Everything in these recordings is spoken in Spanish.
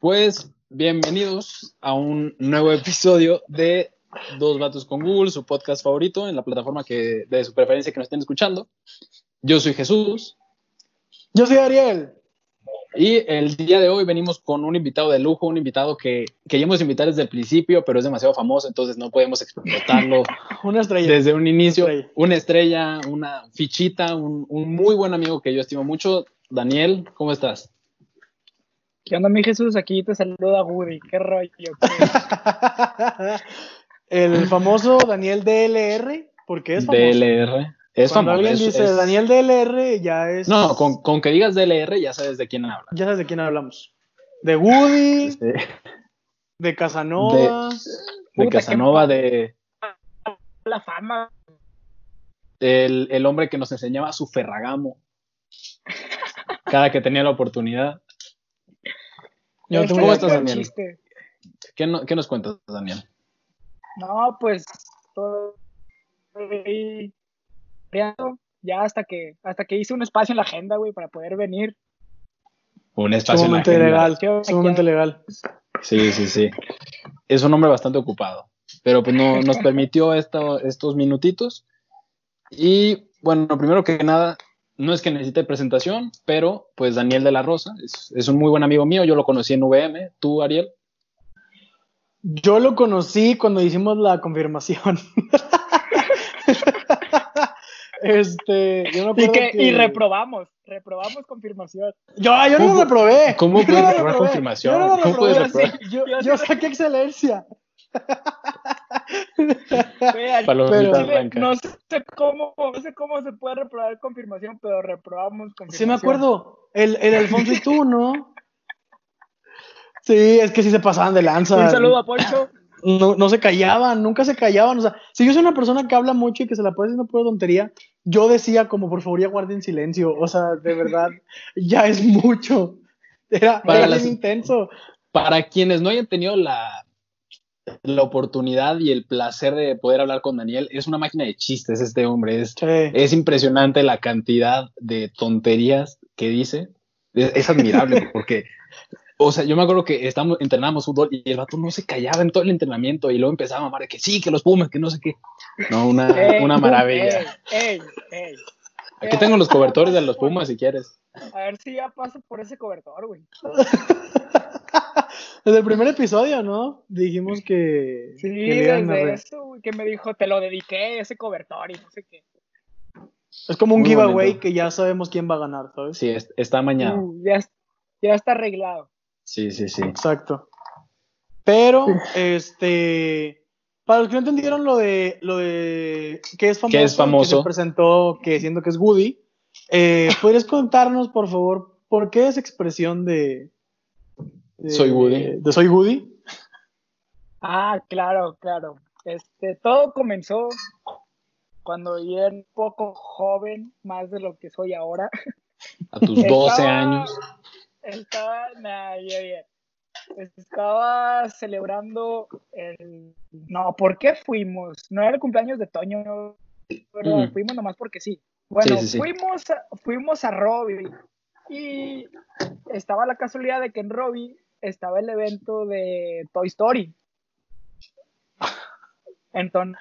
Pues bienvenidos a un nuevo episodio de Dos Vatos con Google, su podcast favorito en la plataforma que, de su preferencia que nos estén escuchando. Yo soy Jesús. Yo soy Ariel. Y el día de hoy venimos con un invitado de lujo, un invitado que queríamos invitar desde el principio, pero es demasiado famoso, entonces no podemos explotarlo. una estrella. Desde un inicio, una estrella, una, fichita, un, un, muy buen amigo que yo estimo mucho. Daniel, ¿cómo estás? ¿Qué onda, mi Jesús? Aquí te saluda Woody. ¿Qué rollo? el famoso Daniel DLR, ¿por qué es famoso? DLR. Es Cuando alguien dice Daniel DLR, ya es. No, con, con, que digas DLR ya sabes de quién habla. Ya sabes de quién hablamos. De Woody, de Casanova. De, de Casanova, de. La fama. El, el hombre que nos enseñaba su ferragamo. Cada que tenía la oportunidad. Yo ¿Cómo ¿Cómo estás, Daniel? ¿Qué, no, ¿Qué, nos cuentas, Daniel? No, pues todo ya hasta que hasta que hice un espacio en la agenda, güey, para poder venir. Un espacio sumamente en la legal, sumamente legal. Sí, sí, sí. Es un hombre bastante ocupado, pero pues no, nos permitió esto, estos minutitos. Y bueno, primero que nada, no es que necesite presentación, pero pues Daniel de la Rosa es, es, un muy buen amigo mío, yo lo conocí en VM, ¿tú, Ariel? Yo lo conocí cuando hicimos la confirmación. este, yo y, que, y reprobamos, reprobamos confirmación. Yo, yo no lo reprobé. ¿Cómo puedes reprobar confirmación? Yo, no ¿Cómo puedes reprobar? Yo, yo saqué excelencia. Pero, no sé cómo, no sé cómo se puede reprobar confirmación, pero reprobamos confirmación. Sí me acuerdo, el, el Alfonso y tú, ¿no? Sí, es que sí se pasaban de lanza. Un saludo a Poncho. No, no, se callaban, nunca se callaban. O sea, si yo soy una persona que habla mucho y que se la puede decir una pura tontería, yo decía como por favor ya guarden silencio. O sea, de verdad, ya es mucho. Era, para era las, intenso. Para quienes no hayan tenido la, la oportunidad y el placer de poder hablar con Daniel, es una máquina de chistes este hombre. Es, Sí. es impresionante la cantidad de tonterías que dice. Es, es admirable porque o sea, yo me acuerdo que estamos, entrenábamos fútbol y el vato no se callaba en todo el entrenamiento y luego empezaba a mamar de que sí, que los Pumas, que no sé qué. No, una, Ey, una maravilla. Ey, ey, Aquí tengo los cobertores de los Pumas si quieres. A ver si ya paso por ese cobertor, güey. Desde el primer episodio, ¿no? Dijimos que. Sí, que desde eso, güey, que me dijo, te lo dediqué, ese cobertor y no sé qué. Es como un Muy giveaway bonito. que ya sabemos quién va a ganar, ¿sabes? Sí, es- está amañado. Uh, ya, ya está arreglado. Sí, sí, sí. Exacto. Pero, este. Para los que no entendieron lo de lo de que es famoso, Que es famoso. que se presentó que siendo que es Woody, eh, ¿podrías contarnos, por favor, por qué esa expresión de, de- Soy Woody. De, soy Woody. Ah, claro, claro. Este, todo comenzó cuando yo era un poco joven, más de lo que soy ahora. A tus 12 Estaba- años. Estaba, nah, ya. Estaba celebrando el... No, ¿por qué fuimos? No era el cumpleaños de Toño, pero Mm. fuimos nomás porque sí. Bueno, Sí, sí, sí. Fuimos, a, fuimos a Robbie y estaba la casualidad de que en Robbie estaba el evento de Toy Story. Entonces,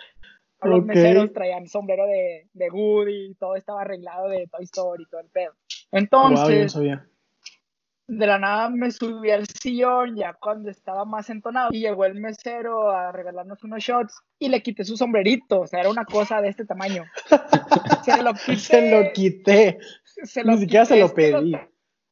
los meseros traían sombrero de, de Woody, todo estaba arreglado de Toy Story, todo el pedo. Entonces. De la nada me subí al sillón ya cuando estaba más entonado y llegó el mesero a regalarnos unos shots y le quité su sombrerito, o sea, era una cosa de este tamaño. Se lo quité. Se lo quité. se lo Ni siquiera se lo pedí.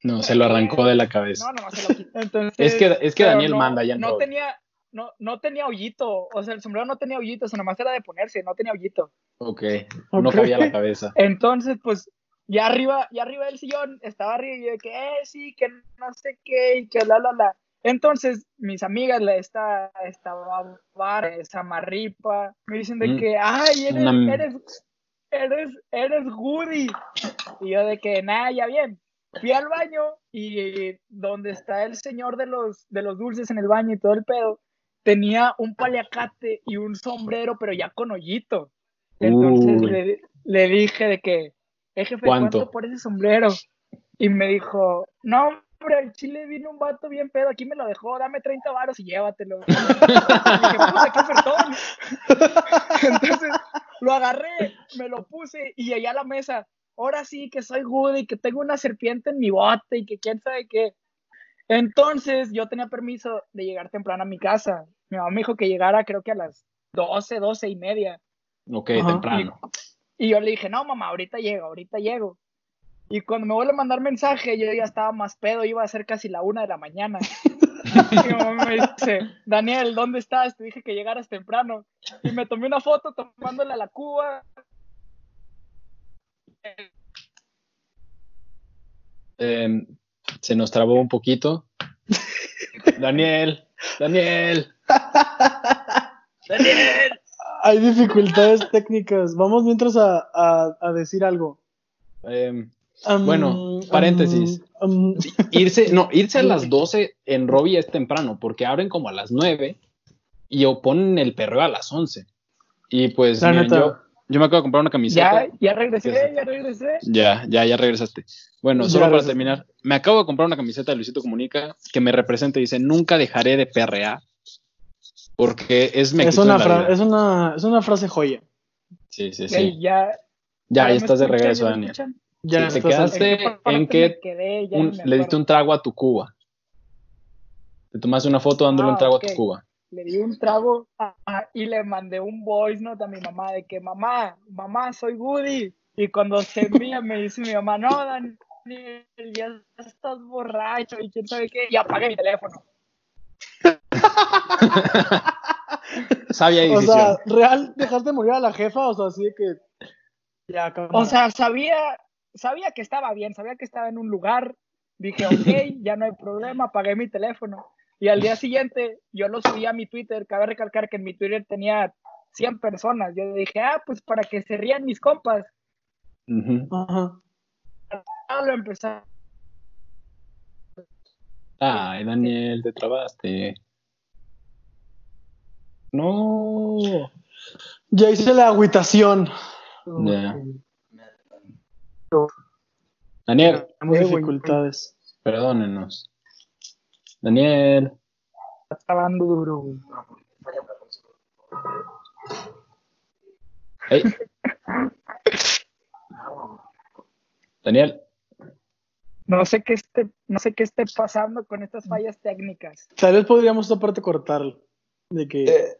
No, se lo arrancó de la cabeza. No, no, se lo quité. Entonces, Es que- es que Daniel no- manda ya No todo. tenía, no, no tenía hoyito, o sea, el sombrero no tenía hoyito, o sea, nomás era de ponerse, no tenía hoyito. Ok, no Ok. cabía la cabeza. Entonces, pues, ya arriba, ya arriba del sillón, estaba arriba y yo de que, eh, sí, que no sé qué, y que bla, bla, bla. Entonces, mis amigas, la esta, esta bar, esa marripa, me dicen de Mm. que, ay, eres, Una- eres, eres, eres Woody. Y yo de que, nada, ya bien. Fui al baño y donde está el señor de los, de los dulces en el baño y todo el pedo, tenía un paliacate y un sombrero, pero ya con hoyito. Entonces le, le dije de que, eh, jefe, ¿Cuánto? ¿cuánto por ese sombrero? Y me dijo, no, pero al chile vino un vato bien pedo, aquí me lo dejó, dame 30 varos y llévatelo. y dije, puta, qué ofertón. Entonces, lo agarré, me lo puse y allá a la mesa, ahora sí que soy good y que tengo una serpiente en mi bote y que quién sabe qué. Entonces, yo tenía permiso de llegar temprano a mi casa. Mi mamá me dijo que llegara creo que a las 12, 12 y media. Ok, Ajá. temprano. Y yo le dije, no, mamá, ahorita llego, ahorita llego. Y cuando me vuelve a mandar mensaje, yo ya estaba más pedo, iba a ser casi la una de la mañana. Y mi mamá me dice, Daniel, ¿dónde estás? Te dije que llegaras temprano. Y me tomé una foto tomándole a la cuba. Eh, se nos trabó un poquito. Daniel, Daniel. Daniel. Hay dificultades técnicas. Vamos mientras a, a- a decir algo. Eh, Um, Bueno, paréntesis. um, um, irse, no, irse a las 12 en Robbie es temprano, porque abren como a las 9 y o ponen el perreo a las 11. Y pues La miren, neta. yo, yo me acabo de comprar una camiseta. Ya, ya regresé, ya regresé. Ya, ya, ya regresaste. Bueno, Ya solo para terminar, me acabo de comprar una camiseta de Luisito Comunica que me representa y dice, nunca dejaré de perrear porque es es, una fra- vida". es, una, es una frase joya. Sí, sí, sí. ya, Ya, ¿ya estás de regreso, ¿Ya me Daniel. Ya Sí, te quedaste ¿En que quedé? Un- le diste un trago a tu cuba. Te tomaste una foto dándole Ah, un trago a tu cuba. le di un trago y le mandé un voice note a mi mamá de que mamá, mamá, soy Woody. Y cuando se envía me dice mi mamá, no, Daniel, ya estás borracho y quién sabe qué. Y apagué mi teléfono. Sabia O decisión. sea, real, dejaste morir a la jefa, o sea, así de que. Ya. O sea, sabía, sabía que estaba bien, sabía que estaba en un lugar. Dije, ok, ya no hay problema, apagué mi teléfono. Y al día siguiente yo lo subí a mi Twitter. Cabe recalcar que en mi Twitter tenía 100 personas. Yo dije, ah, pues para que se rían mis compas. Ujú. Ajá. Ah, lo. Ay, Daniel, te trabaste. No. Ya hice la agüitación. Ya. Daniel, Tenemos güey. dificultades. perdónenos. Daniel. Está duro. güey. Hey. Daniel. No sé qué esté, no sé qué esté pasando con estas fallas técnicas. Tal vez podríamos esta parte cortarlo. De que.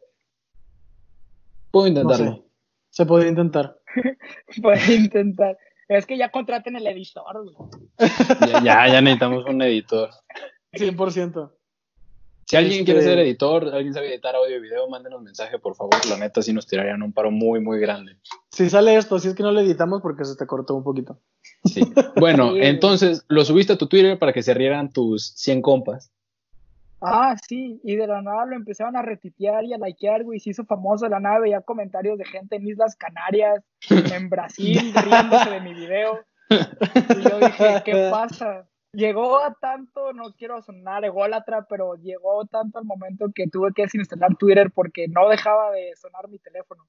Puedo no intentarlo. sé. Se podría intentar. Puede intentar. Es que ya contraten el editor, güey. Ya, ya, ya necesitamos un editor. 100%. Si alguien Este- quiere ser editor, alguien sabe editar audio y video, mándenos mensaje, por favor. La neta, sí nos tirarían un paro muy, muy grande. Si sale esto, si es que no lo editamos porque se te cortó un poquito. Sí. Bueno, Sí. entonces lo subiste a tu Twitter para que se rieran tus 100 compas. Ah, sí, y de la nada lo empezaron a retitear y a likear, güey, se hizo famoso de la nada, veía comentarios de gente en Islas Canarias, en Brasil, riéndose de mi video. Y yo dije, ¿qué pasa? Llegó a tanto, no quiero sonar ególatra, pero llegó tanto al momento que tuve que desinstalar Twitter porque no dejaba de sonar mi teléfono.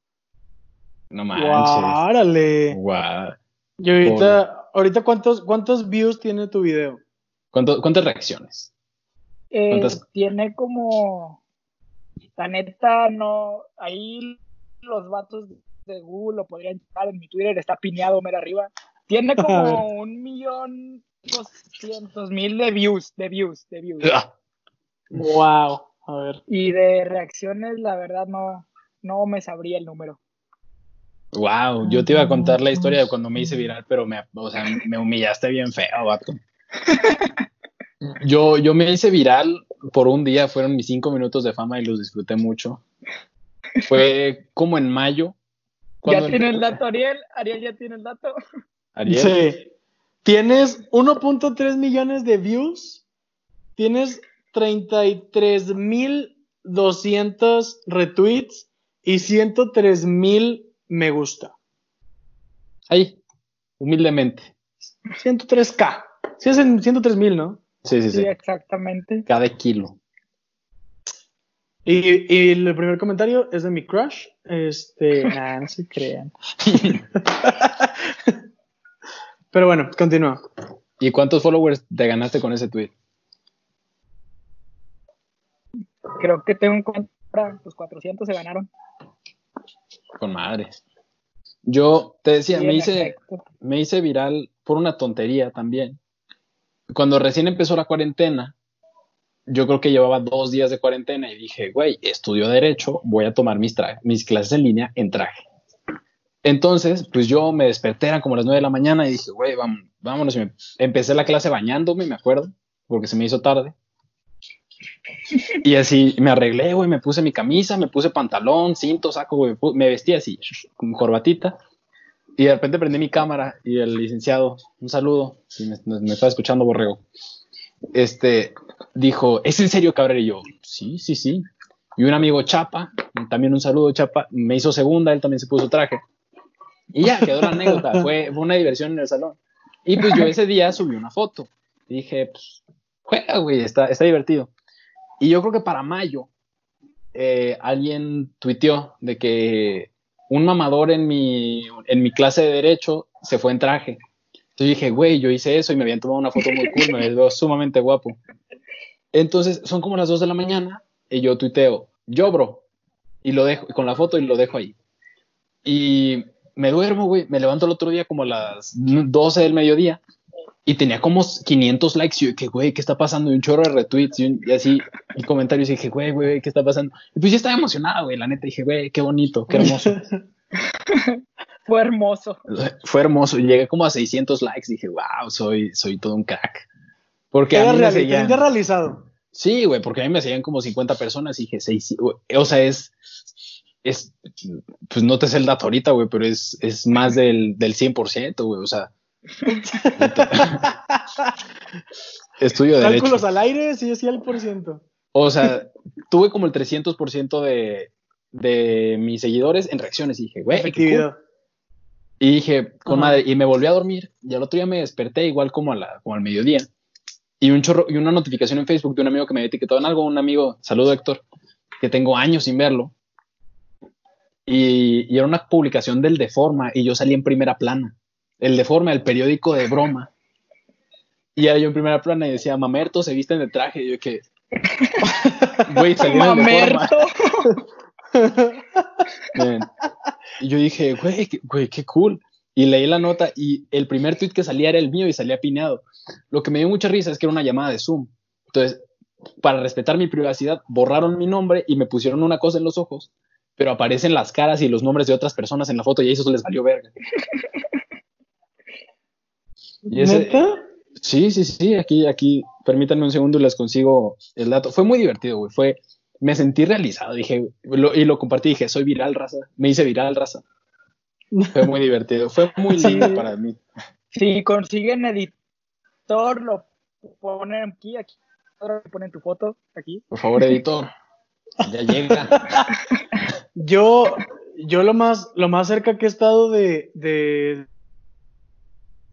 No manches. ¡Guárale! Guau. Y ahorita, ahorita ¿cuántos, ¿cuántos views tiene tu video? ¿Cuánto- ¿Cuántas reacciones? Eh, tiene como, la neta, no, ahí los vatos de Google lo podrían checar en mi Twitter, está pineado mero arriba. Tiene como un millón doscientos mil de views, de views, de views. Ah, ¡Wow! A ver. Y de reacciones, la verdad, no, no me sabría el número. Wow, yo te iba a contar la historia de cuando me hice viral, pero me, o sea, me humillaste bien feo, vato. Yo, yo me hice viral por un día, fueron mis cinco minutos de fama y los disfruté mucho. Fue como en mayo. ¿Ya tiene el dato, Ariel? Ariel ya tiene el dato. Ariel, Sí. Tienes 1.3 millones de views. Tienes 33.200 retweets y 103.000 me gusta. ahí, humildemente. 103k. Sí, es en 103.000, ¿no? Sí, sí, sí. Sí, exactamente. Cada kilo. Y, y, el primer comentario es de mi crush. Este, nah, no se crean. Pero bueno, continúa. ¿Y cuántos followers te ganaste con ese tweet? Creo que tengo en cuenta, los 400 se ganaron. Con madres. Yo te decía, me hice, me hice viral por una tontería también. Cuando recién empezó la cuarentena, yo creo que llevaba dos días de cuarentena y dije, güey, estudio Derecho, voy a tomar mis, clases en línea en traje. Entonces, pues yo me desperté, eran como las 9 de la mañana y dije, güey, vámonos. Empecé la clase bañándome, me acuerdo, porque se me hizo tarde. Y así me arreglé, güey, me puse mi camisa, me puse pantalón, cinto, saco, güey, me vestí así, con corbatita. Y de repente prendí mi cámara y el licenciado, un saludo, si me, me escuchando, Borrego, este, dijo, ¿es en serio, Cabrera? Y yo, sí, sí, sí. Y un amigo Chapa, también un saludo, Chapa, me hizo segunda, él también se puso traje. Y ya, quedó la anécdota, fue, fue una diversión en el salón. Y pues yo ese día subí una foto. Dije, pues, juega, güey, está, está divertido. Y yo creo que para mayo, eh, alguien tuiteó de que un mamador en mi, en mi clase de derecho se fue en traje. Entonces dije, güey, yo hice eso y me habían tomado una foto muy cool, me veo sumamente guapo. Entonces son como las 2 de la mañana y yo tuiteo, yo, bro, y lo dejo, con la foto y lo dejo ahí. Y me duermo, güey, me levanto el otro día como las 12 del mediodía y tenía como 500 likes y yo que, güey, ¿qué está pasando? Y un chorro de retweets y, un- y así, y comentarios y dije, güey, güey, ¿qué está pasando? Y pues yo estaba emocionado, güey, la neta, dije, güey, qué bonito, qué hermoso. Fue hermoso. Fue hermoso, y llegué como a 600 likes, dije, wow, soy, soy todo un crack. Porque a Queda mí me reali- seguían- queda realizado. Sí, güey, porque a mí me seguían como 50 personas y dije, seis, güey, o sea, es, es, pues no te sé el dato ahorita, güey, pero es, es más del, del 100%, güey, o sea. Estudio de derecho. Cálculos al aire, sí, sí, al por ciento. O sea, tuve como el 300% de, de mis seguidores en reacciones y dije, güey, cool. Y dije, con Ajá. madre, y me volví a dormir. Y al otro día me desperté igual como, a la, como al mediodía. Y un chorro, y una notificación en Facebook de un amigo que me había etiquetado en algo, un amigo, saludo Héctor, que tengo años sin verlo. Y, y era una publicación del Deforma y yo salí en primera plana. El Deforma, el periódico de broma. Y era yo en primera plana y decía, mamerto, se visten de traje. Y yo que, güey, el. Mamerto. Y yo dije, güey, qué- güey, qué cool. Y leí la nota y el primer tweet que salía era el mío y salía pineado. Lo que me dio mucha risa es que era una llamada de Zoom. Entonces, para respetar mi privacidad, borraron mi nombre y me pusieron una cosa en los ojos, pero aparecen las caras y los nombres de otras personas en la foto y a eso les valió verga. Y ese- ¿Neta? Sí, sí, sí, aquí, aquí, permítanme un segundo y les consigo el dato. Fue muy divertido, güey. Fue, me sentí realizado, dije, lo- y lo compartí, dije, soy viral, raza. Me hice viral, raza. Fue muy divertido, fue muy Sí. lindo para mí. Si consiguen editor, lo ponen aquí, aquí. Ahora ponen tu foto aquí. Por favor, editor. Ya llega. Yo, yo lo más, lo más cerca que he estado de, de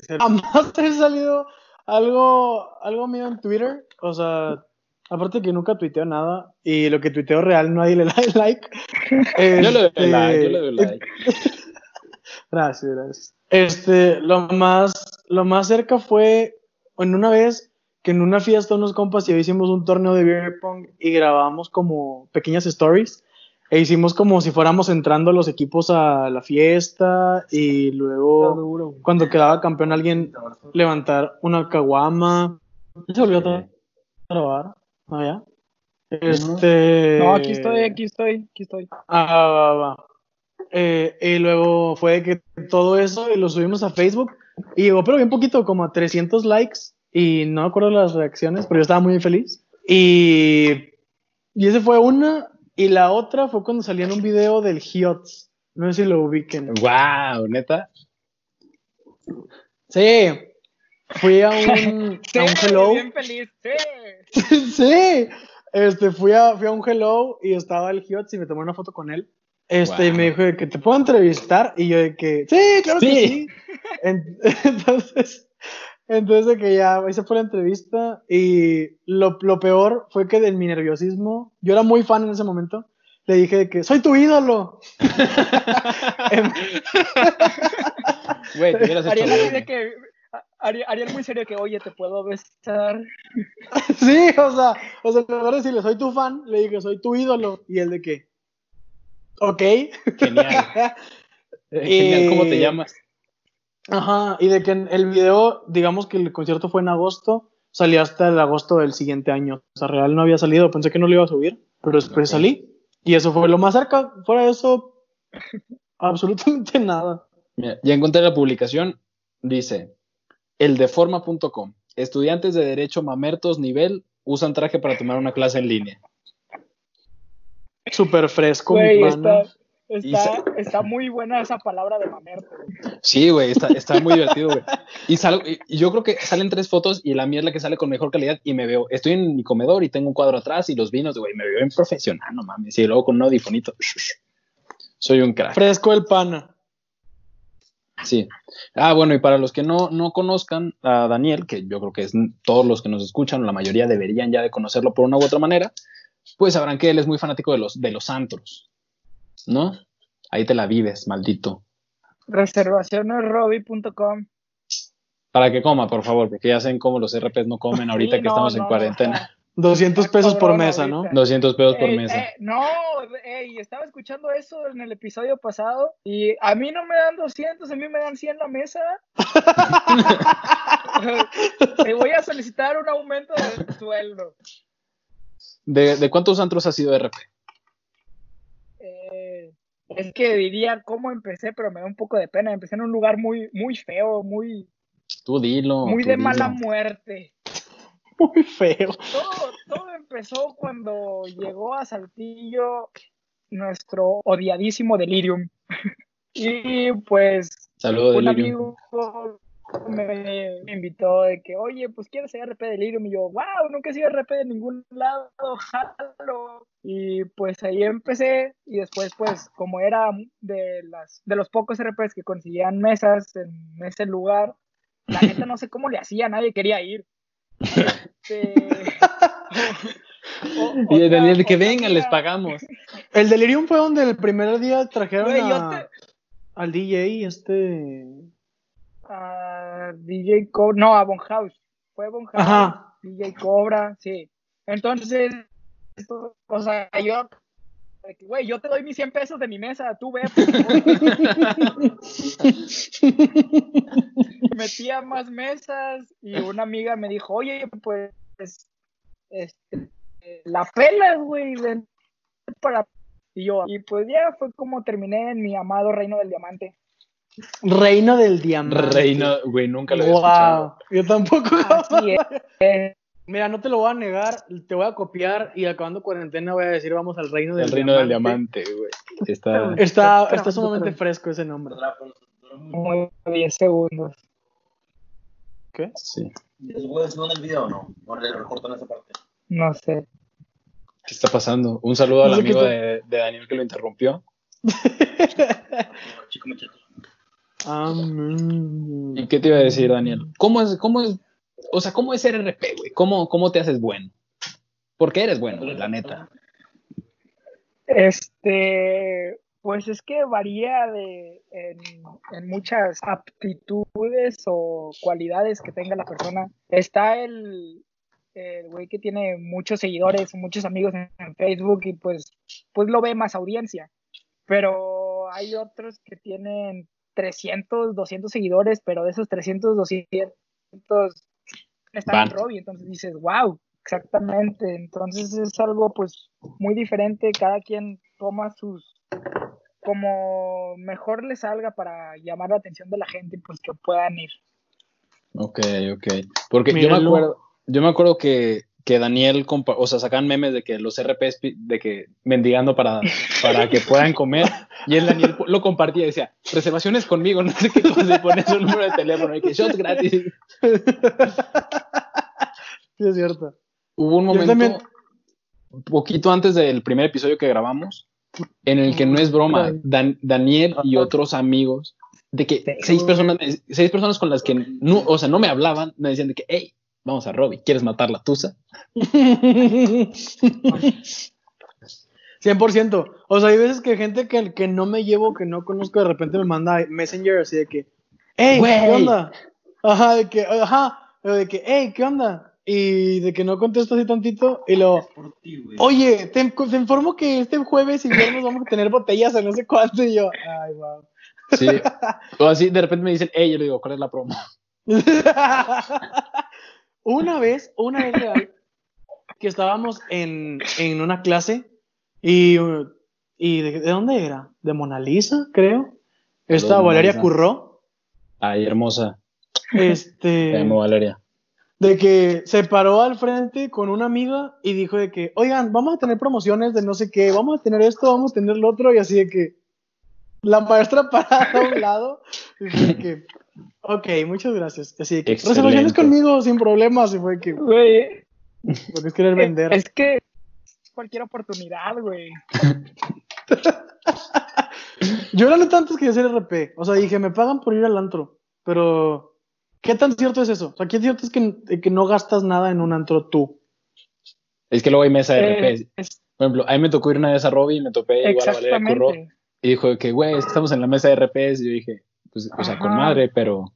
jamás he salido algo, algo mío en Twitter. O sea, aparte que nunca tuiteo nada y lo que tuiteo real nadie le da like. Yo le doy Este, like, yo le doy like. Gracias, gracias. Este, lo más, lo más cerca fue en una vez que en una fiesta unos compas y hicimos un torneo de beer pong y grabamos como pequeñas stories e hicimos como si fuéramos entrando los equipos a la fiesta y luego cuando quedaba campeón alguien levantar una caguama. ¿Se volvió a grabar? Ah, ya. Este. No, aquí estoy, aquí estoy, aquí estoy. Ah, va, va, va. Eh, y luego fue que todo eso y lo subimos a Facebook y llegó, pero bien poquito, como a 300 likes y no me acuerdo las reacciones, pero yo estaba muy feliz. Y, y ese fue una y la otra fue cuando salía en un video del Hiots. No sé si lo ubiquen. Wow, neta. Sí, fui a un, Sí, a un hello. bien feliz, sí. sí, este, fui a, fui a un hello y estaba el Hiots y me tomé una foto con él. Este, y me dijo de que te puedo entrevistar y yo de que, sí, claro que Sí. sí. En- entonces, entonces de que ya hice fue la entrevista y lo, lo peor fue que de mi nerviosismo, yo era muy fan en ese momento, le dije de que soy tu ídolo. Em, Güey, te hubieras hecho Ariel de que. Ariel, Ariel muy serio que, oye, ¿te puedo besar? Sí, o sea, o sea, en lugar de decirle soy tu fan, le dije soy tu ídolo. Y él de qué. Ok. Genial. Genial, ¿cómo te llamas? Ajá, y de que en el video, digamos que el concierto fue en agosto, salió hasta el agosto del siguiente año. O sea, real no había salido, pensé que no lo iba a subir, pero después salí. Y eso fue lo más cerca. Fuera de eso, absolutamente nada. Mira, ya encontré la publicación. Dice: eldeforma.com. Estudiantes de Derecho Mamertos nivel usan traje para tomar una clase en línea. Súper fresco, Güey, mi pana. está, está, está muy buena esa palabra de mamerto. güey. Sí, güey, está, está muy divertido, güey. Y, salgo- y- y yo creo que salen tres fotos y la mía es la que sale con mejor calidad y me veo, estoy en mi comedor y tengo un cuadro atrás y los vinos, güey, me veo en profesional, no mames. Y luego con un audifonito. Soy un crack. Fresco el pana. Sí. Ah, bueno, y para los que no, no conozcan a Daniel, que yo creo que es todos los que nos escuchan, la mayoría deberían ya de conocerlo por una u otra manera, pues sabrán que él es muy fanático de los, de los antros, ¿no? Ahí te la vives, maldito. Reservacionesrobi.com. Para que coma, por favor, porque ya saben cómo los RPs no comen ahorita Sí, que no, estamos en no, cuarentena. está- 200 Está pesos por cabrón mesa, ¿no? ahorita. 200 pesos por Ey, mesa. eh, no, ey, estaba escuchando eso en el episodio pasado y a mí no me dan 200, a mí me dan 100 la mesa. Te voy a solicitar un aumento de sueldo. ¿De, de cuántos antros ha sido RP? Es que diría cómo empecé, pero me da un poco de pena. Empecé en un lugar muy, muy feo, muy, Tú dilo. muy tú de dilo. mala muerte. Muy feo. Todo, todo empezó cuando llegó a Saltillo nuestro odiadísimo Delirium. Y pues un Delirium. amigo me, me invitó de que, oye, pues quieres ser RP de Delirium. Y yo, wow, nunca he sido RP de ningún lado, jalo. Y pues ahí empecé. Y después, pues, como era de, las, de los pocos RPs que conseguían mesas en ese lugar, la neta no sé cómo le hacía, nadie quería ir. Este, o- o- Y de que vengan, les pagamos. El delirium fue donde el primer día trajeron Güey, yo a- te- al DJ, este. A DJ Cobra, no, a Bonhouse. Fue Bonhouse, Ajá. DJ Cobra, sí. Entonces, esto- o sea, yo, güey, yo te doy mis 100 pesos de mi mesa, tú ve. Metía más mesas y una amiga me dijo, oye, pues, este, la pelas, güey, para... Y yo, y pues ya fue como terminé en mi amado reino del diamante. Reino del diamante. Reino, güey, nunca lo había Wow. escuchado. Yo tampoco. Así es. Mira, no te lo voy a negar, te voy a copiar y acabando cuarentena voy a decir vamos al reino del El reino del diamante. diamante, güey. Está. Está, está sumamente fresco ese nombre. Como 10 segundos. ¿Qué? Sí. ¿Les voy a decir el video o no? O le recortan esa parte. No sé. ¿Qué está pasando? Un saludo al No amigo de, de Daniel que lo interrumpió. Chico, muchacho. Mm. ¿Y qué te iba a decir, Daniel? ¿Cómo es, cómo es, o sea, cómo es ser RP, güey? ¿Cómo, ¿Cómo te haces bueno? Porque eres bueno, güey, la neta. Este, pues es que varía de, en, en muchas aptitudes o cualidades que tenga la persona. Está el, el güey que tiene muchos seguidores, muchos amigos en, en Facebook y pues, pues lo ve más audiencia. Pero hay otros que tienen 300, 200 seguidores, pero de esos 300, 200 están en Robbie. Entonces dices, wow, exactamente. Entonces es algo pues muy diferente. Cada quien toma sus como mejor le salga para llamar la atención de la gente pues que puedan ir. Ok, ok. Porque yo me acuerdo, yo me acuerdo que, que Daniel, o sea, sacan memes de que los RPs, de que mendigando para, para que puedan comer, y el Daniel lo compartía y decía, reservaciones conmigo, no sé qué cosa, y pones un número de teléfono y que shots gratis. Sí, es cierto. Hubo un momento, también- poquito antes del primer episodio que grabamos, en el que no es broma, Dan- Daniel y otros amigos, de que seis personas, seis personas con las que no, o sea, no me hablaban, me decían de que, hey, vamos a Robbie, ¿quieres matar la tusa? 100%. O sea, hay veces que gente que, que no me llevo, que no conozco, de repente me manda Messenger así de que, hey. ¿qué onda? Ajá, de que, ajá, de que, hey, ¿qué onda? Y de que no contesto así tantito, y lo, Por ti, güey. oye, te, te informo que este jueves y viernes vamos a tener botellas en no sé cuánto, y yo, ay, wow. Sí. O así, de repente me dicen, hey, yo le digo, ¿cuál es la promo? una vez, una vez real, que estábamos en, en una clase y, y de, ¿de dónde era? De Mona Lisa, creo. Esta Mona Valeria Lisa. Curró. Ay, hermosa. Este, Te amo, Valeria. de que se paró al frente con una amiga y dijo de que, oigan, vamos a tener promociones de no sé qué, vamos a tener esto, vamos a tener lo otro, y así de que la maestra parada a un lado, y fue de que, ok, muchas gracias. Así de que, Excelente. resoluciones conmigo sin problemas, y fue que, Güey, lo que es querer vender. es que cualquier oportunidad, güey. Yo la neta antes quería hacer RP, o sea, dije, me pagan por ir al antro, pero ¿qué tan cierto es eso? O sea, ¿qué cierto es que, que no gastas nada en un antro tú? Es que luego hay mesa de Eh, RP. es- Por ejemplo, a mí me tocó ir una vez a Robbie y me topé igual a Valeria Curro. Y dijo que, güey, es que estamos en la mesa de RPs. Y yo dije, pues, o sea, con madre, pero.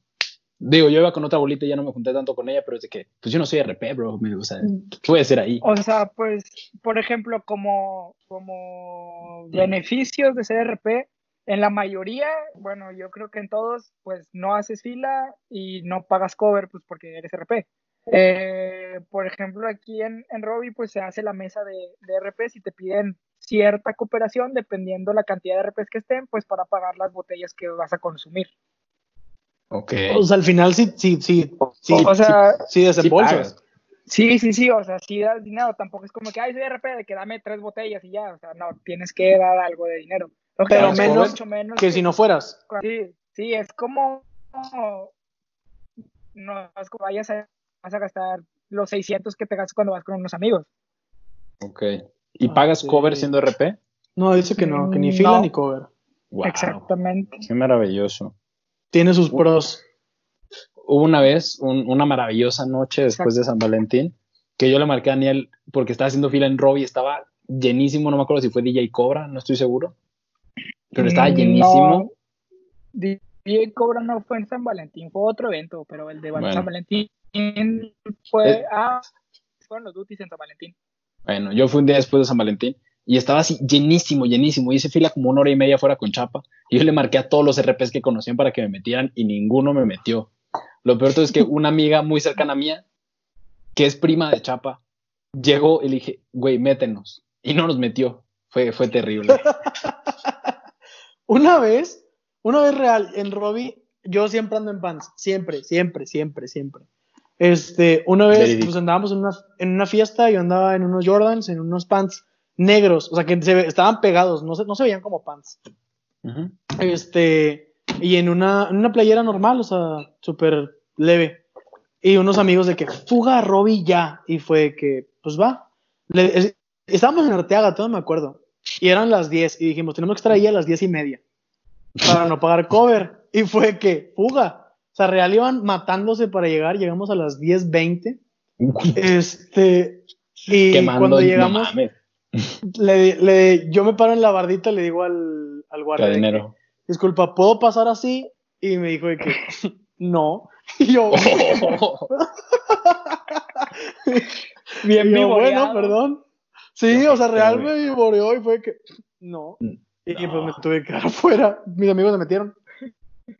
Digo, yo iba con otra bolita y ya no me junté tanto con ella, pero es de que, pues yo no soy RP, bro. O sea, ¿qué voy a hacer ahí? O sea, pues, por ejemplo, como, como beneficios de ser RP, en la mayoría, bueno, yo creo que en todos, pues no haces fila y no pagas cover, pues porque eres RP. Eh, por ejemplo, aquí en, en Robbie, pues se hace la mesa de, de RPs y te piden cierta cooperación dependiendo la cantidad de RPs que estén, pues para pagar las botellas que vas a consumir. Ok. O sea, al final sí, sí, sí, sí, o sea, sí, Sí desembolsas. pagas. Sí, sí, sí, o sea, sí das dinero, tampoco es como que, ay, soy RP, de que dame tres botellas y ya, o sea, no, tienes que dar algo de dinero. Que Pero menos mucho menos que si no fueras. Sí, sí, es como, no es como vayas a, vas a gastar los 600 que te gastas cuando vas con unos amigos. Ok. ¿Y pagas Ah, cover sí. siendo RP? No, dice que no, que ni Mm, fila no. ni cover. Wow. Exactamente. Qué maravilloso. Tiene sus pros. Hubo una vez un- una maravillosa noche después de San Valentín que yo le marqué a Daniel porque estaba haciendo fila en Robbie, estaba llenísimo, no me acuerdo si fue DJ Cobra, no estoy seguro. Pero estaba Mm, llenísimo. No, DJ Cobra no fue en San Valentín, fue otro evento, pero el de Bueno. San Valentín fue, Eh. ah, fueron los duties en San Valentín. Bueno, yo fui un día después de San Valentín y estaba así llenísimo, llenísimo. Hice fila como una hora y media fuera con Chapa. Y yo le marqué a todos los RPs que conocían para que me metieran y ninguno me metió. Lo peor es que una amiga muy cercana mía, que es prima de Chapa, llegó y le dije, güey, métenos. Y no nos metió. Fue, fue terrible. Una vez, una vez real, en Robbie, yo siempre ando en pants. Siempre, siempre, siempre, siempre. Este, una vez, pues andábamos en una, en una fiesta, yo andaba en unos Jordans, en unos pants negros, o sea, que se estaban pegados, no se, no se veían como pants. Este, y en una, en una playera normal, o sea, súper leve. Y unos amigos de que fuga a Robbie ya. Y fue que, pues va. Le- es- estábamos en Arteaga, todo me acuerdo. Y eran las 10. Y dijimos, tenemos que estar ahí a las 10 y media. Para no pagar cover. Y fue que, fuga. O sea, real iban matándose para llegar. Llegamos a las 10.20. Este. Y Quemando, cuando no llegamos, mames, le, le- yo me paro en la bardita y le digo al, al guardia. que, disculpa, ¿puedo pasar así? Y me dijo de que no. Y yo, Bien y yo, bueno, perdón. Sí, o sea, real me vivoreó y fue que no. Y No. pues me tuve que quedar afuera. Mis amigos se metieron.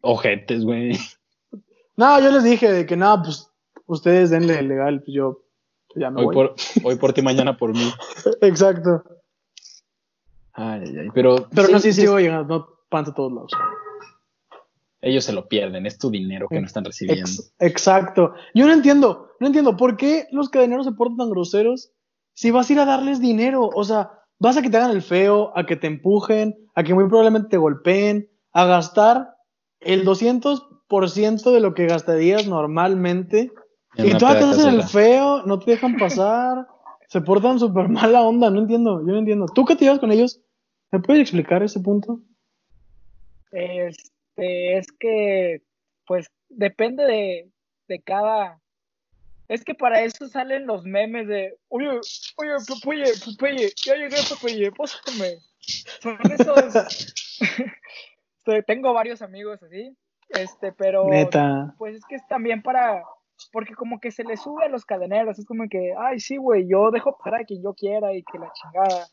Ojetes, güey. No, yo les dije de que nada, pues ustedes denle legal, pues yo ya me Hoy voy. por, hoy por ti, mañana por mí. Exacto. Ay, ay, ay. Pero, Pero sí, no, sí, sí, sigo llegando, no pants a todos lados. ellos se lo pierden. Es tu dinero que no están recibiendo. Ex- exacto. Yo no entiendo, no entiendo por qué los cadeneros se portan tan groseros si vas a ir a darles dinero. O sea, vas a que te hagan el feo, a que te empujen, a que muy probablemente te golpeen, a gastar el 200% de lo que gastarías normalmente. Y todavía te hacen el feo, no te dejan pasar, se portan súper mala onda, no entiendo, yo no entiendo. ¿Tú qué te llevas con ellos? ¿Me puedes explicar ese punto? Este, es que, pues, depende de, de cada. Es que para eso salen los memes de, oye, oye, Popeye, Popeye, ya llegué, Popeye, pásame. Son esos. Este, Tengo varios amigos así, Este, pero Neta. pues es que es también para, porque como que se le sube a los cadeneros, es como que, ay, sí, güey, yo dejo para quien yo quiera y que la chingada.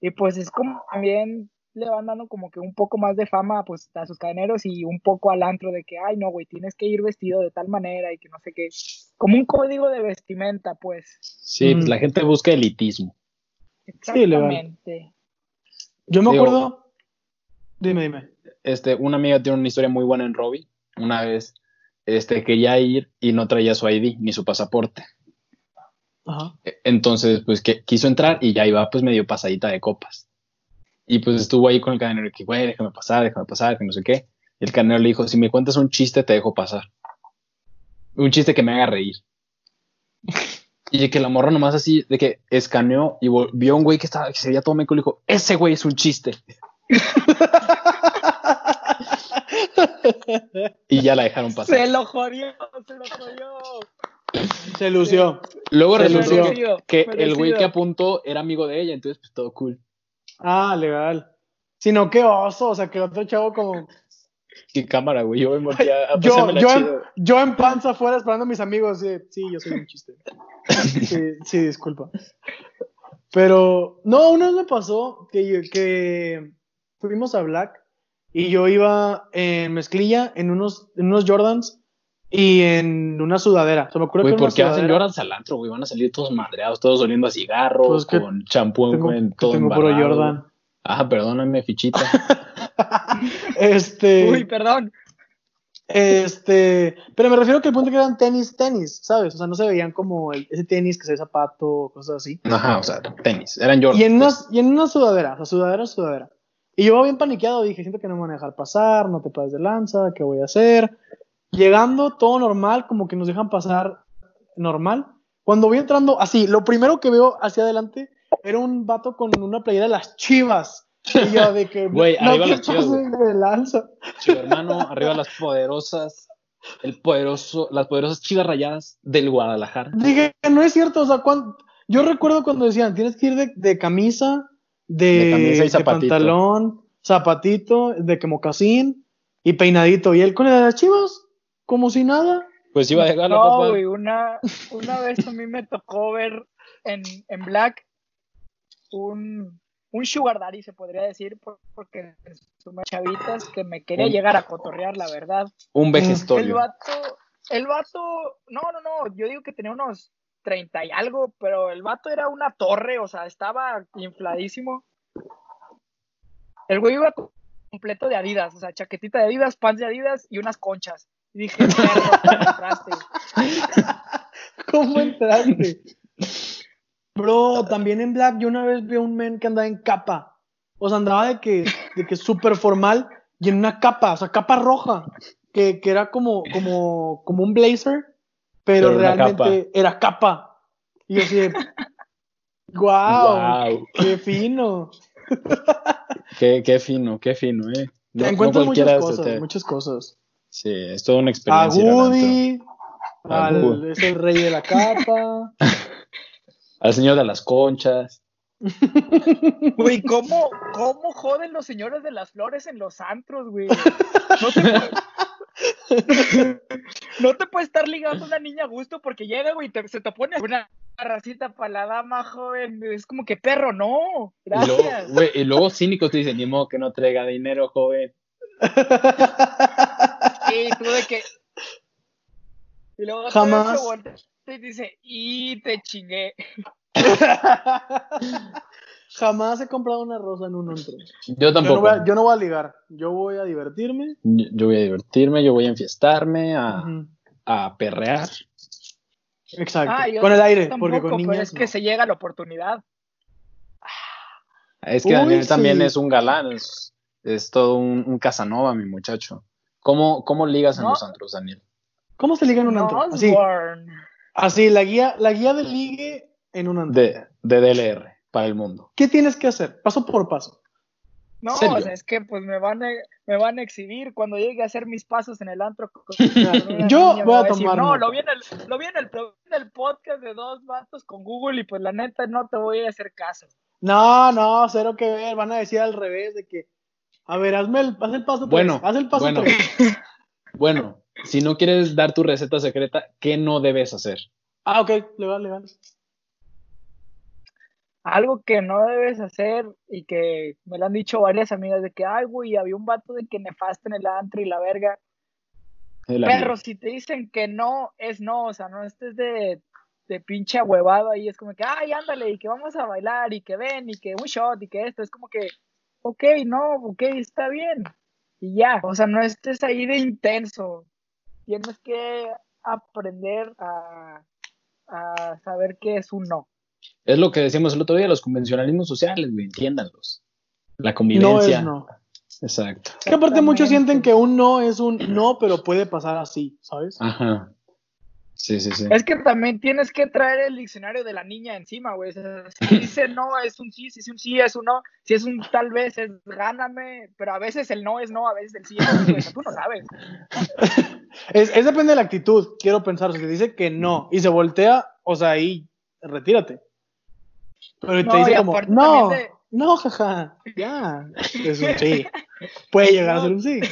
Y pues es como también le van dando como que un poco más de fama pues a sus cadeneros y un poco al antro de que, ay, no, güey, tienes que ir vestido de tal manera y que no sé qué. Como un código de vestimenta, pues. Sí, pues Mm. la gente busca elitismo. Sí. Exactamente. Yo me Digo- acuerdo. Dime, dime. Este, una amiga tiene una historia muy buena en Robbie. Una vez, este, quería ir y no traía su ID ni su pasaporte. Ajá. E- Entonces, pues que quiso entrar y ya iba pues medio pasadita de copas. Y pues estuvo ahí con el cadenero que, güey, déjame pasar, déjame pasar, que no sé qué. Y el cadenero le dijo, si me cuentas un chiste, te dejo pasar. Un chiste que me haga reír. Y de que la morra nomás así, de que escaneó y vio a un güey que, estaba, que se veía todo meco y le dijo, ese güey es un chiste. Y ya la dejaron pasar. Se lo jodió, se lo jodió. Se lució. Luego Se resultó lució. que, Merecido, que el güey que apuntó era amigo de ella, entonces pues todo cool. Ah, legal. Sino que oso, o sea, que el otro chavo como. Qué cámara, güey. Yo me volteé a Yo, pasármela yo, en, yo en panza afuera esperando a mis amigos. Sí, sí, yo soy un chiste. Sí, sí, disculpa. Pero, no, una vez me pasó que, yo- que fuimos a Black y yo iba en mezclilla, en unos, en unos Jordans y en una sudadera. O sea, me acuerdo Güey, que ¿por qué hacen sudadera. Jordan al antro, güey? Van a salir todos madreados, todos oliendo a cigarros, Pues que con champú en, todo tengo puro. Jordan. Ah, perdóname, fichita. Este. Uy, perdón. Este, pero me refiero que el punto que eran tenis, tenis, ¿sabes? O sea, no se veían como el- ese tenis que se ve zapato, cosas así. Ajá, o sea, tenis. Eran Jordan. Y en, pues. una, y en una sudadera, o sea, sudadera, sudadera. Y yo bien paniqueado, dije, siento que no me van a dejar pasar, no te pases de lanza, ¿qué voy a hacer? Llegando, todo normal, como que nos dejan pasar normal. Cuando voy entrando, así, lo primero que veo hacia adelante era un vato con una playera de las chivas. Y yo de que, Güey, arriba te las Chivas, de lanza. Chivo hermano, arriba las poderosas, el poderoso, las poderosas chivas rayadas del Guadalajara. Dije, no es cierto, o sea, cuan- yo recuerdo cuando decían, tienes que ir de, de camisa, de, De camisa y de zapatito. pantalón, zapatito, de que mocasín y peinadito. Y él con el de las chivas, como si nada. Pues iba a dejarlo, No, papá. güey, una, una vez a mí me tocó ver en, en Black un, un sugar daddy, se podría decir, por- porque son unas chavitas que me quería Un- llegar a cotorrear, la verdad. Un El vejestorio. vato, el vato, no, no, no, yo digo que tenía unos 30 y algo, pero el vato era una torre, o sea, estaba infladísimo. El güey iba completo de Adidas, o sea, chaquetita de Adidas, pants de Adidas y unas conchas. Y dije, ¿cómo entraste? ¿Cómo entraste? Bro, también en Black yo una vez vi a un men que andaba en capa. O sea, andaba de que, de que súper formal y en una capa, o sea, capa roja, que, que era como, como, como un blazer, pero, realmente era capa. Y yo así wow, Wow. qué fino. Qué, qué fino, qué fino, eh. No, Te no encuentras muchas cosas, te- muchas cosas. Sí, es toda una A experiencia. antro. Woody, A al, es el rey de la capa. Al señor de las conchas. Güey, ¿cómo, ¿cómo joden los señores de las flores en los antros, güey? No te, no te puede estar ligando a una niña a gusto porque llega, güey, te- se te pone una racita para la dama, joven. Es como que perro, no. Y luego, Gracias. güey, y luego cínicos te dicen, ni modo que no traiga dinero, joven. Y tú de que. Y luego Jamás. y dice, y te chingué. Jamás he comprado una rosa en un antro. Yo Yo no, tampoco. voy a, yo no voy a ligar, yo voy a divertirme. Yo, yo voy a divertirme, yo voy a enfiestarme, a, perrear. Exacto. Ah, con el aire, tampoco, porque con pero niñas. es que se llega la oportunidad. Es que Uy, Daniel también es un galán, es, es todo un, un Casanova, mi muchacho. ¿Cómo, cómo ligas en No. los antros, Daniel? ¿Cómo se liga en un antro? Así, así la guía, la guía de ligue en un antro. De, de DLR para el mundo. ¿Qué tienes que hacer? Paso por paso. No, o sea, es que pues me van a, me van a exhibir cuando llegue a hacer mis pasos en el antro. Yo voy a va decir, tomar No, nota". lo vi, en el, lo vi en el, pro- en el podcast de dos vatos con Google y pues la neta no te voy a hacer caso. No, no, cero que ver. Van a decir al revés de que A ver, hazme el, haz el paso Bueno, tres. Haz el paso bueno. tres. Bueno, si no quieres dar tu receta secreta, ¿qué no debes hacer? Ah, ok, legal, legal. Algo que no debes hacer y que me lo han dicho varias amigas de que, ay, güey, había un vato de que nefasto en el antro y la verga. El Pero si te dicen que no, es no, o sea, no estés de, de pinche huevado ahí, es como que, ay, ándale, y que vamos a bailar, y que ven, y que un shot, y que esto, es como que, ok, no, ok, está bien, y ya, o sea, no estés ahí de intenso, tienes que aprender a, a saber qué es un no. Es lo que decíamos el otro día, los convencionalismos sociales, güey, entiéndanlos. La No convivencia. es no. Exacto. Es que aparte muchos sienten que un no es un no, pero puede pasar así, ¿sabes? Ajá. Sí, sí, sí. Es que también tienes que traer el diccionario de la niña encima, güey. O sea, si dice no, es un sí, si es un sí, es un no. Si es un tal vez, es gáname. Pero a veces el no es no, a veces el sí es sí. O sea, tú no sabes. Es, es depende de la actitud, quiero pensar. Si te dice que no y se voltea, o sea, ahí retírate. Pero te No, dice como, no, de- no, jaja, ya. Es un sí. Puede llegar a ser un sí.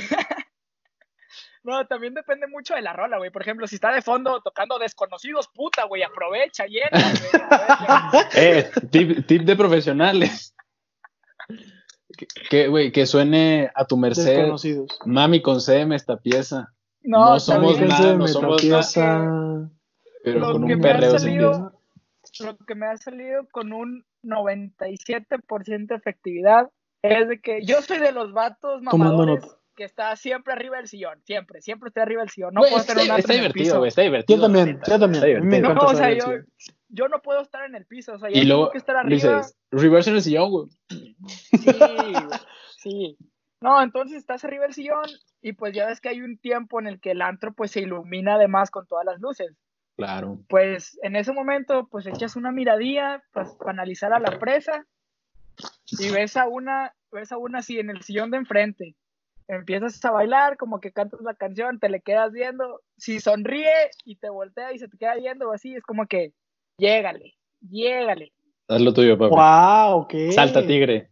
No, también depende mucho de la rola, güey. Por ejemplo, si está de fondo tocando desconocidos, puta, güey, aprovecha, llena, güey. Eh, tip, tip de profesionales. Que- güey, que suene a tu merced. Desconocidos. Mami, concédeme esta pieza. No, No somos nada, no somos Metapieza. Pero Lo con un perreo sin. Lo que me ha salido con un 97% de efectividad es de que yo soy de los vatos mamadores que está siempre arriba del sillón, siempre, siempre estoy arriba del sillón. No puedo está, un está en el divertido, piso. güey, está divertido. Yo también, yo también. me No, o sea, estar yo, en el yo no puedo estar en el piso, o sea, yo Y tengo luego que estar arriba. dices, reverse en el sillón, güey. Sí, sí. No, entonces estás arriba del sillón y pues ya ves que hay un tiempo en el que el antro pues se ilumina además con todas las luces. Claro. Pues en ese momento pues echas una miradilla pues, para analizar a la presa y ves a una, ves a una así en el sillón de enfrente. Empiezas a bailar, como que cantas la canción, te le quedas viendo. Si sonríe y te voltea y se te queda viendo así, es como que llégale, llégale. Haz lo tuyo, papi. Wow, ok. Salta, tigre.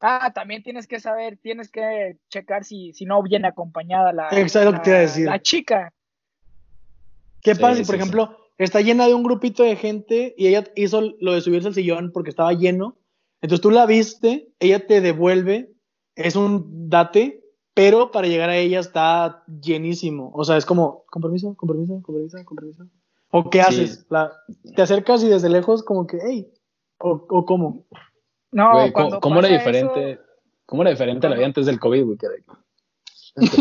Ah, también tienes que saber, tienes que checar si, si no viene acompañada la, Exacto lo que te iba a la- decir. la chica. ¿Qué Sí, pasa si, por sí. ejemplo, está llena de un grupito de gente y ella hizo lo de subirse al sillón porque estaba lleno? Entonces tú la viste, ella te devuelve, es un date, pero para llegar a ella está llenísimo. O sea, es como, con permiso, con permiso, con permiso, con permiso. ¿O qué Sí. haces? La- te acercas y desde lejos como que, hey, o, o cómo. No, Güey, ¿cómo, cómo era diferente? eso- ¿Cómo era diferente la vida antes del COVID, güey? Que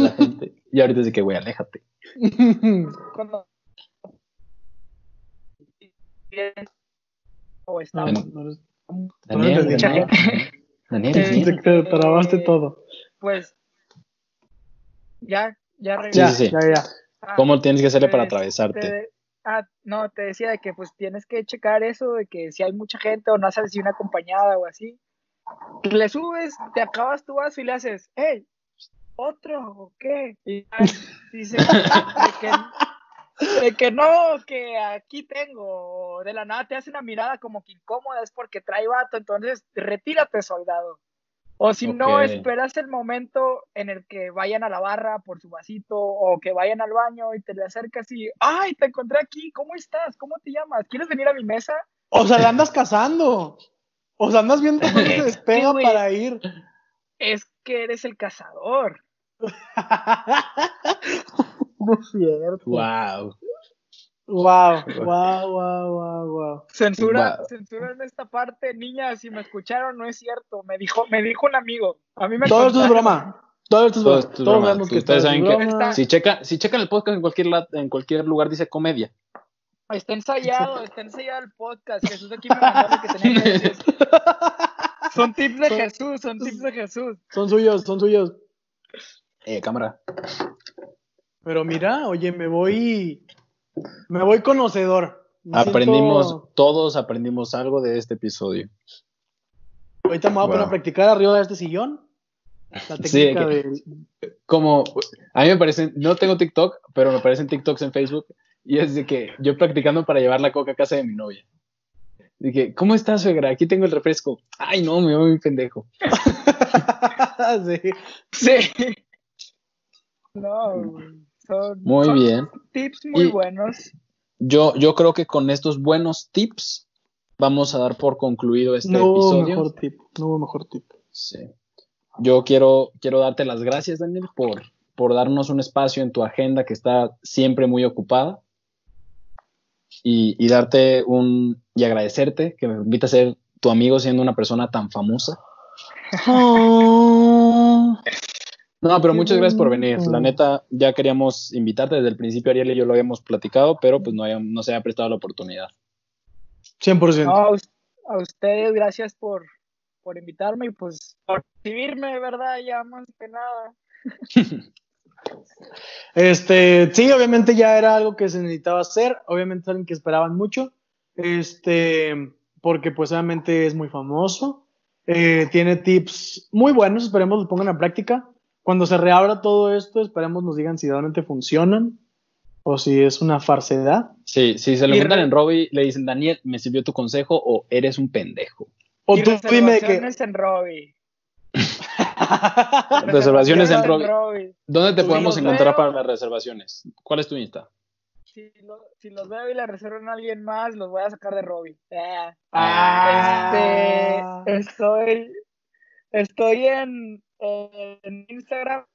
la gente. Y ahorita es de que, güey, aléjate. cuando- o No, está En- no eres- Daniel, te, te trabaste todo. pues ya, ya regresé. Ya, sí, sí. ya, ya. Ah, ¿Cómo tienes que hacerle para pues, atravesarte? te- ah, no, te decía de que pues tienes que checar eso, de que si hay mucha gente o no sabes si una acompañada o así. Le subes, te acabas tu vaso y le haces, hey, ¿otro o qué? Y ya dice que, de que no, que aquí tengo. De la nada te hace una mirada como que incómoda, es porque trae vato, entonces retírate, soldado. O si no, esperas el momento en el que vayan a la barra por su vasito o que vayan al baño y te le acercas y, ay, te encontré aquí, ¿cómo estás? ¿Cómo te llamas? ¿Quieres venir a mi mesa? O sea, la andas cazando. O sea, andas viendo cómo se despega para ir. Es que eres el cazador. no es cierto. Wow. Wow, wow, wow, wow, wow. Censura, Va. censura en esta parte, niñas, si me escucharon, no es cierto. Me dijo, me dijo un amigo. A mí me Todo esto es broma. Todo esto es broma. Todos broma. sabemos que Ustedes saben que-. Si, checa, si checan el podcast en cualquier, en cualquier lugar, dice comedia. Está ensayado, está ensayado el podcast. Jesús aquí me mandó que tenía que decir. Son tips de Son- Jesús, son tips de Jesús. Son suyos, son suyos. Eh, cámara. Pero mira, oye, me voy. Me voy conocedor. Me Aprendimos, siento- todos aprendimos algo de este episodio. Ahorita me voy a poner a practicar arriba de este sillón. La Sí, técnica que- de. Como, a mí me parecen, no tengo TikTok, pero me parecen TikToks en Facebook. Y es de que yo practicando para llevar la coca a casa de mi novia. Dije, ¿cómo estás, suegra? Aquí tengo el refresco. Ay, no, me veo muy pendejo. sí. Sí. No, güey. Son, Muy son bien. tips muy Y- buenos. Yo, yo creo que con estos buenos tips vamos a dar por concluido este No episodio. mejor tip. No hubo mejor tip. Sí. Yo quiero, quiero darte las gracias, Daniel, por, por darnos un espacio en tu agenda que está siempre muy ocupada. Y, y darte un. y agradecerte que me permita ser tu amigo siendo una persona tan famosa. No, pero muchas gracias por venir. La neta, ya queríamos invitarte desde el principio, Ariel y yo lo habíamos platicado, pero pues no, había- no se había prestado la oportunidad. 100%. No, a us- a ustedes, gracias por, por invitarme y pues por recibirme, ¿verdad? Ya más que nada. Este, sí, obviamente ya era algo que se necesitaba hacer, obviamente es alguien que esperaban mucho, este, porque pues obviamente es muy famoso, eh, tiene tips muy buenos, esperemos los pongan en práctica. Cuando se reabra todo esto, esperemos nos digan si realmente funcionan o si es una farsedad. Sí, si se lo re- en Robbie, le dicen, Daniel, me sirvió tu consejo o eres un pendejo. O Y tú dime de que... reservaciones en Robbie. Reservaciones en Robbie. Robbie. ¿Dónde te podemos encontrar veo. para las reservaciones? ¿Cuál es tu Insta? Si, lo- si los veo y le reservan a alguien más, los voy a sacar de Robbie. Ah. Ah. Este, estoy, estoy en, en Instagram.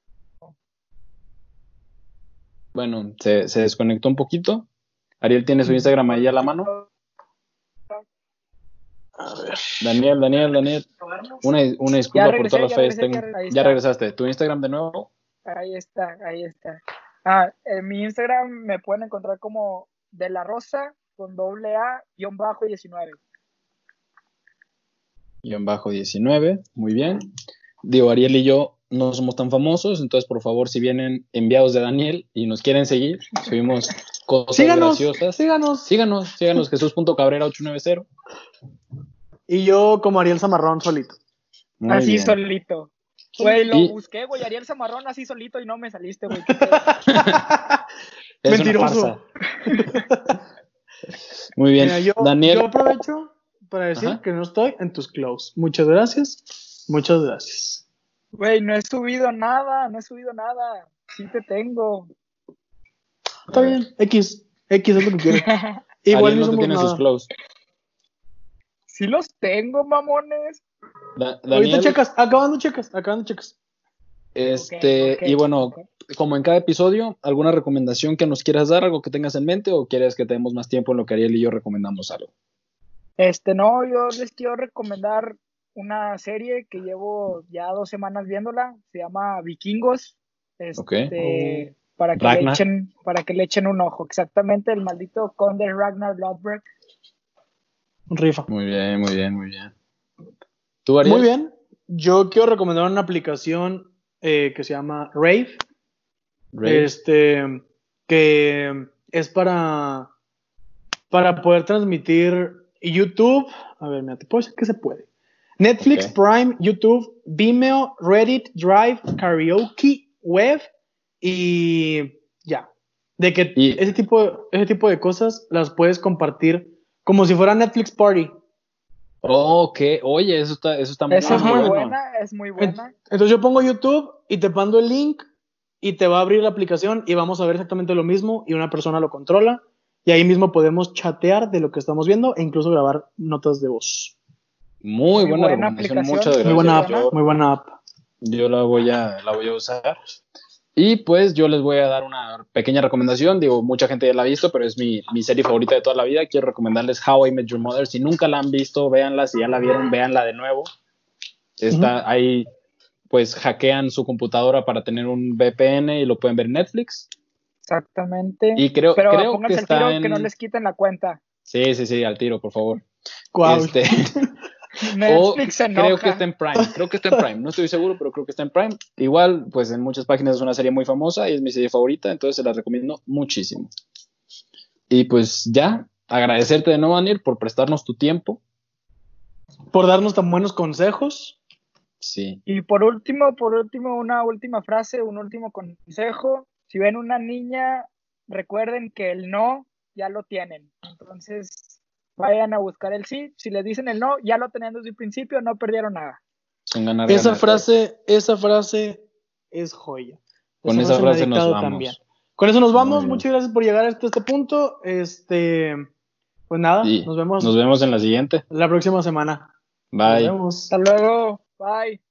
Bueno, se, se desconectó un poquito. Ariel tiene su Instagram ahí a la mano. Daniel, Daniel, Daniel. Una, una disculpa por todas las fallas técnicas. ya- regresaste. ¿Tu Instagram de nuevo? Ahí está, ahí está. Ah, en mi Instagram me pueden encontrar como de la rosa con doble A guion bajo 19. Guión bajo 19. Muy bien. Digo, Ariel y yo no somos tan famosos, entonces por favor, si vienen enviados de Daniel y nos quieren seguir, subimos cosas Síganos, graciosas. síganos. Síganos, síganos, Jesús.cabrera890. Y yo como Ariel Zamarrón solito. Muy así bien. solito. Güey, lo Y- busqué, güey, Ariel Zamarrón así solito y no me saliste, güey. Mentiroso. Muy bien. Mira, yo, Daniel, yo aprovecho para decir Ajá. que no estoy en tus close. Muchas gracias. Muchas gracias. Güey, no he subido nada, no he subido nada. Sí te tengo. Está bien. X. X es lo que quiero. Igual no somos tiene sus close. sí los tengo, mamones. Da- Ahorita checas. Acabando checas. Acabando checas. este, y bueno, como en cada episodio, ¿alguna recomendación que nos quieras dar, algo que tengas en mente, o quieres que tenemos más tiempo en lo que Ariel y yo recomendamos algo? Este, no, yo les quiero recomendar una serie que llevo ya dos semanas viéndola. Se llama Vikingos. Este, para, que le echen, para que le echen un ojo. Exactamente, el maldito conde Ragnar Lodbrok. Rifa. Muy bien, muy bien, muy bien. ¿Tú, Ariel? Muy bien. Yo quiero recomendar una aplicación eh, que se llama Rave. Este, que es para, para poder transmitir YouTube. A ver, mira, te puedo decir que se puede. Netflix. Prime, YouTube, Vimeo, Reddit, Drive, Karaoke, Web y ya. De que Y- ese, tipo, ese tipo de cosas las puedes compartir como si fuera Netflix Party. Oh, ok. Oye, eso está, eso está muy, Esa es muy muy bueno. buena, es muy buena. Entonces yo pongo YouTube y te mando el link y te va a abrir la aplicación y vamos a ver exactamente lo mismo y una persona lo controla y ahí mismo podemos chatear de lo que estamos viendo e incluso grabar notas de voz. Muy, Muy buena, buena recomendación. Muchas gracias. Muy buena app, Yo- muy buena app. yo la voy a, la voy a usar. Y pues yo les voy a dar una pequeña recomendación. Digo, mucha gente ya la ha visto, pero es mi, mi serie favorita de toda la vida. Quiero recomendarles How I Met Your Mother. Si nunca la han visto, véanla. Si ya la vieron, véanla de nuevo. Está ahí, pues hackean su computadora para tener un VPN y lo pueden ver en Netflix. Exactamente. Y creo, Pero creo que el tiro en... que no les quiten la cuenta. Sí, sí, sí, al tiro, por favor. Guau. Este, Netflix enoja. creo que está en Prime. Creo que está en Prime. No estoy seguro, pero creo que está en Prime. Igual, pues en muchas páginas es una serie muy famosa y es mi serie favorita, entonces se la recomiendo muchísimo. Y pues ya, agradecerte de nuevo, Daniel, por prestarnos tu tiempo. Por darnos tan buenos consejos. Sí. Y por último, por último, una última frase, un último consejo. Si ven una niña, recuerden que el no ya lo tienen. Entonces, vayan a buscar el sí. Si les dicen el no, ya lo tenían desde el principio, no perdieron nada. Esa frase, pues. esa frase es joya. Con esa, frase, frase nos vamos. También. Con eso nos vamos. Muchas gracias por llegar hasta este punto. Este, pues nada, nos vemos. Nos vemos en la siguiente. La próxima semana. Bye. Nos vemos. Hasta luego. Bye.